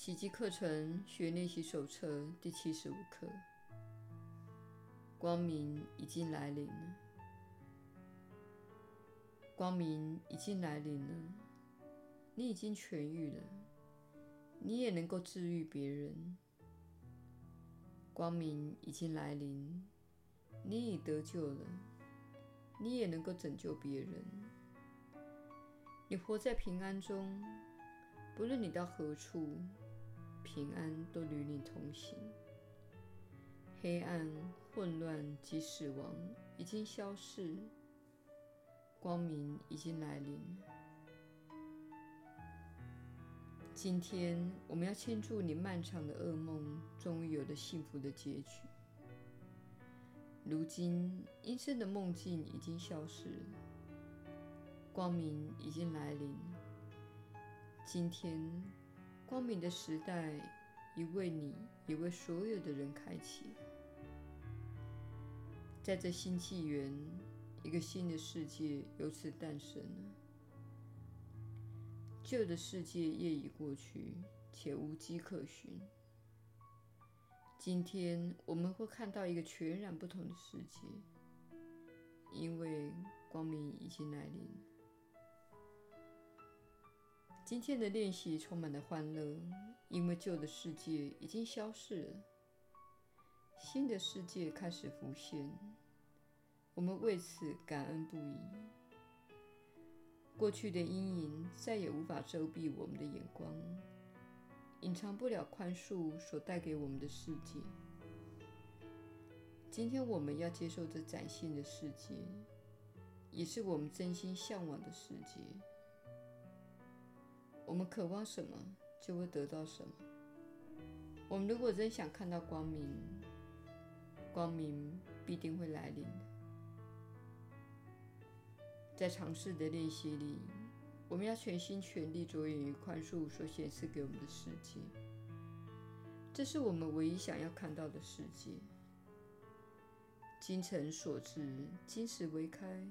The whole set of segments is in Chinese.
奇迹课程学练习手册第七十五课：光明已经来临了。光明已经来临了，你已经痊愈了，你也能够治愈别人。光明已经来临，你已得救了，你也能够拯救别人。你活在平安中，不论你到何处，平安都与你同行。黑暗、混乱及死亡已经消逝。光明已经来临。今天，我们要庆祝你漫长的噩梦终于有了幸福的结局。如今，阴森的梦境已经消失，光明已经来临。今天，光明的时代已为你，也为所有的人开启。在这新纪元。一个新的世界由此诞生了。旧的世界业已过去，且无迹可寻。今天我们会看到一个全然不同的世界，因为光明已经来临。今天的练习充满了欢乐，因为旧的世界已经消逝了，新的世界开始浮现。我们为此感恩不已。过去的阴影再也无法遮蔽我们的眼光，隐藏不了宽恕所带给我们的世界。今天我们要接受这崭新的世界，也是我们真心向往的世界。我们渴望什么，就会得到什么。我们如果真想看到光明，光明必定会来临。在尝试的练习里，我们要全心全力着眼于宽恕所显示给我们的世界。这是我们唯一想要看到的世界。精诚所至，金石为开。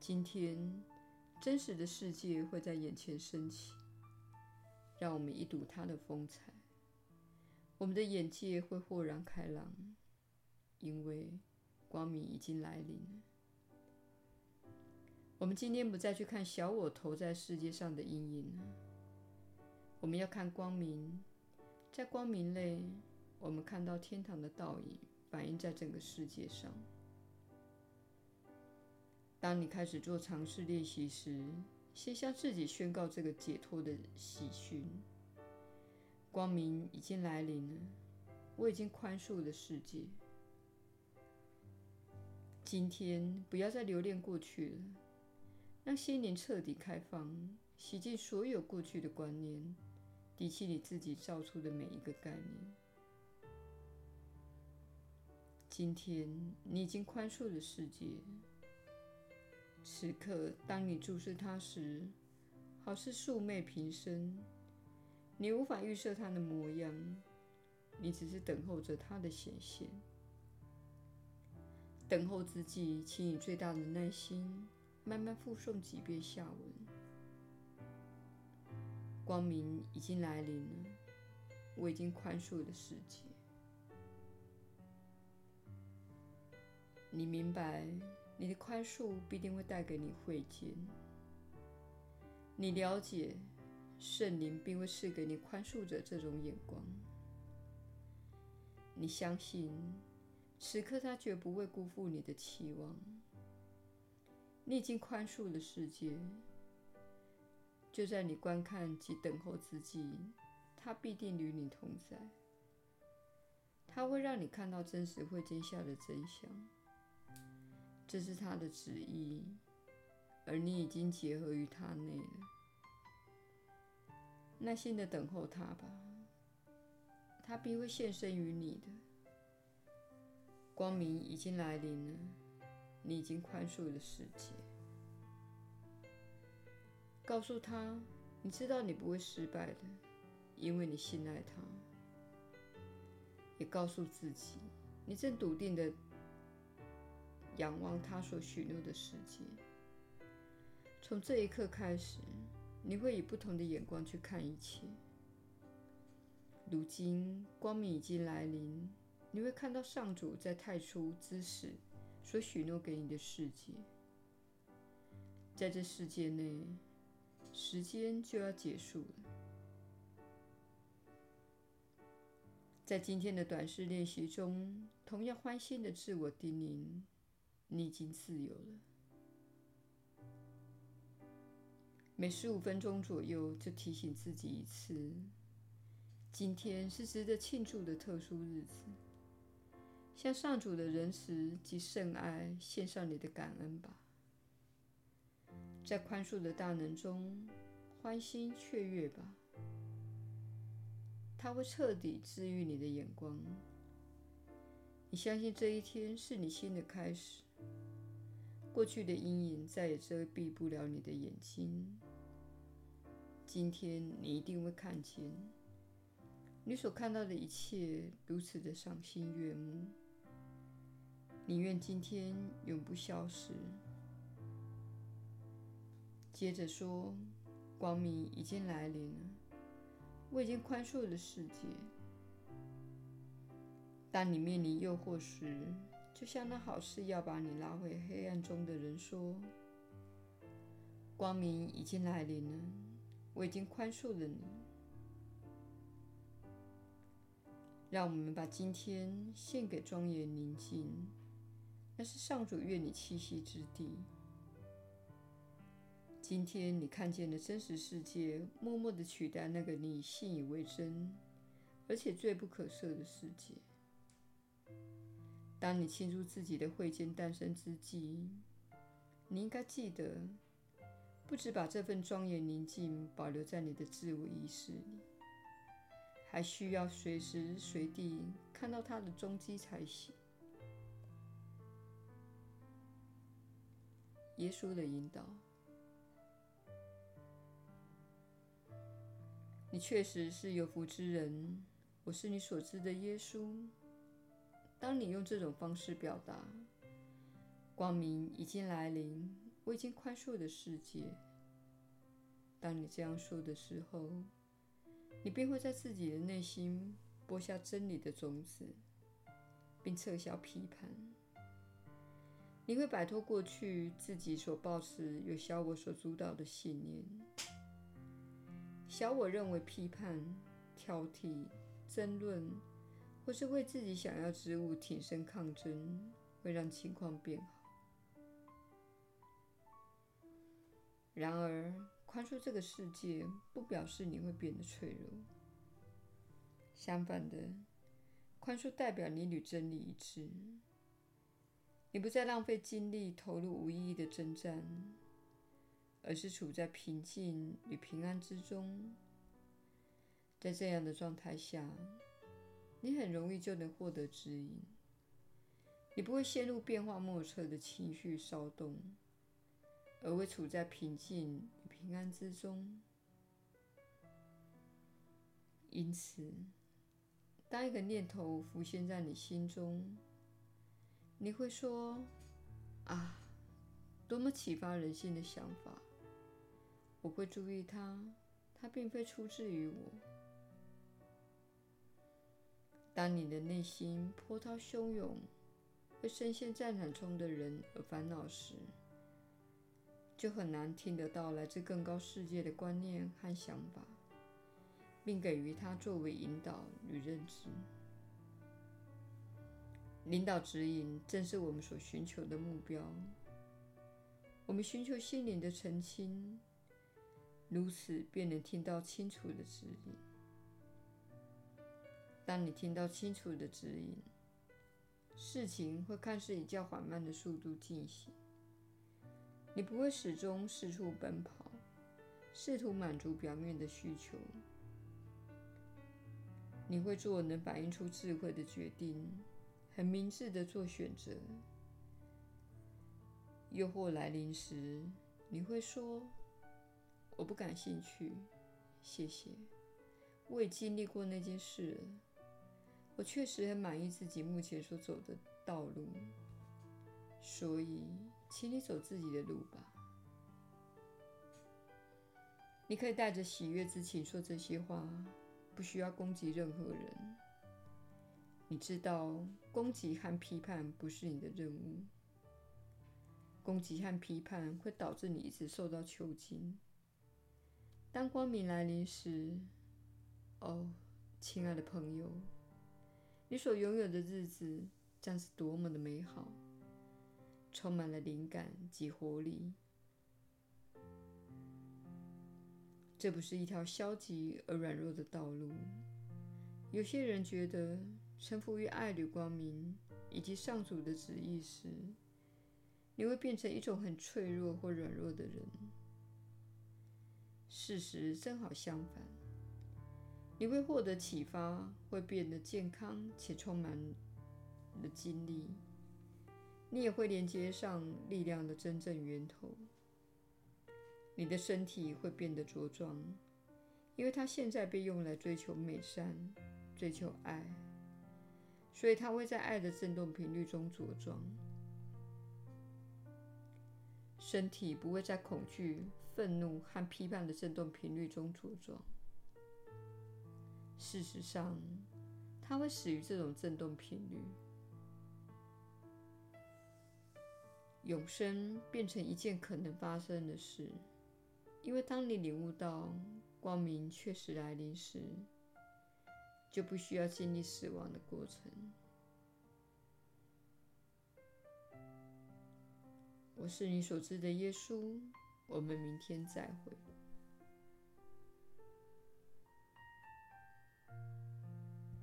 今天，真实的世界会在眼前升起，让我们一睹它的风采。我们的眼界会豁然开朗，因为光明已经来临了。我们今天不再去看小我投在世界上的阴影了，我们要看光明。在光明内，我们看到天堂的倒影反映在整个世界上。当你开始做尝试练习时，先向自己宣告这个解脱的喜讯：光明已经来临了，我已经宽恕了世界。今天不要再留恋过去了。让心灵彻底开放，洗净所有过去的观念，提起你自己造出的每一个概念。今天你已经宽恕了世界。此刻，当你注视它时，好似素昧平生，你无法预设它的模样，你只是等候着它的显现。等候之际，请以最大的耐心。慢慢复诵几遍下文。光明已经来临了，我已经宽恕了世界。你明白，你的宽恕必定会带给你慧见。你了解，圣灵并会赐给你宽恕者这种眼光。你相信，此刻他绝不会辜负你的期望。你已经宽恕了世界，就在你观看及等候之际，他必定与你同在。他会让你看到真实会见下的真相，这是他的旨意，而你已经结合于他内了。耐心的等候他吧，他必会现身于你的。光明已经来临了。你已经宽恕了世界。告诉他，你知道你不会失败的，因为你信赖他。也告诉自己，你正笃定的仰望他所许诺的世界。从这一刻开始，你会以不同的眼光去看一切。如今光明已经来临，你会看到上主在太初之时所许诺给你的世界。在这世界内，时间就要结束了。在今天的短视练习中，同样欢欣的自我叮咛：你已经自由了。每十五分钟左右，就提醒自己一次。今天是值得庆祝的特殊日子，向上主的仁慈及圣爱献上你的感恩吧。在宽恕的大能中，欢欣雀跃吧。它会彻底治愈你的眼光。你相信这一天是你新的开始，过去的阴影再也遮蔽不了你的眼睛。今天你一定会看见。你所看到的一切如此的赏心悦目，宁愿今天永不消失。接着说，光明已经来临了，我已经宽恕了世界。当你面临诱惑时，就像那好事要把你拉回黑暗中的人说：“光明已经来临了，我已经宽恕了你。”让我们把今天献给庄严宁静，那是上主愿你栖息之地。今天你看见的真实世界，默默地取代那个你信以为真而且罪不可赦的世界。当你庆祝自己的慧见诞生之际，你应该记得，不只把这份庄严宁静保留在你的自我意识里。还需要随时随地看到它的踪迹才行。耶稣的引导，你确实是有福之人。我是你所知的耶稣。当你用这种方式表达“光明已经来临，我已经宽恕的世界”，当你这样说的时候，你便会在自己的内心播下真理的种子，并撤销批判。你会摆脱过去自己所抱持由小我所主导的信念。小我认为批判、挑剔、争论，或是为自己想要之物挺身抗争，会让情况变好。然而，宽恕这个世界，不表示你会变得脆弱。相反的，宽恕代表你与真理一致。你不再浪费精力投入无意义的征战，而是处在平静与平安之中。在这样的状态下，你很容易就能获得指引。你不会陷入变化莫测的情绪骚动，而会处在平静与。平安之中。因此，当一个念头浮现在你心中，你会说：“啊，多么启发人心的想法！”我会注意它，它并非出自于我。当你的内心波涛汹涌，为深陷战场中的人而烦恼时，就很难听得到来自更高世界的观念和想法，并给予它作为引导与认知。领导指引正是我们所寻求的目标。我们寻求心灵的澄清，如此便能听到清楚的指引。当你听到清楚的指引，事情会看似以较缓慢的速度进行。你不会始终四处奔跑，试图满足表面的需求。你会做能反映出智慧的决定，很明智的做选择。诱惑来临时，你会说：“我不感兴趣，谢谢。我也经历过那件事了。我确实很满意自己目前所走的道路，所以。”请你走自己的路吧。你可以带着喜悦之情说这些话，不需要攻击任何人。你知道，攻击和批判不是你的任务。攻击和批判会导致你一直受到囚禁。当光明来临时，哦，亲爱的朋友，你所拥有的日子将是多么的美好，充满了灵感及活力。这不是一条消极而软弱的道路。有些人觉得，臣服于爱与光明以及上主的旨意时，你会变成一种很脆弱或软弱的人。事实正好相反，你会获得启发，会变得健康且充满了精力。你也会连接上力量的真正源头。你的身体会变得茁壮，因为它现在被用来追求美善、追求爱，所以它会在爱的振动频率中茁壮。身体不会在恐惧、愤怒和批判的振动频率中茁壮。事实上，它会死于这种振动频率。永生变成一件可能发生的事。因为当你领悟到光明确实来临时，就不需要经历死亡的过程。我是你所知的耶稣，我们明天再会。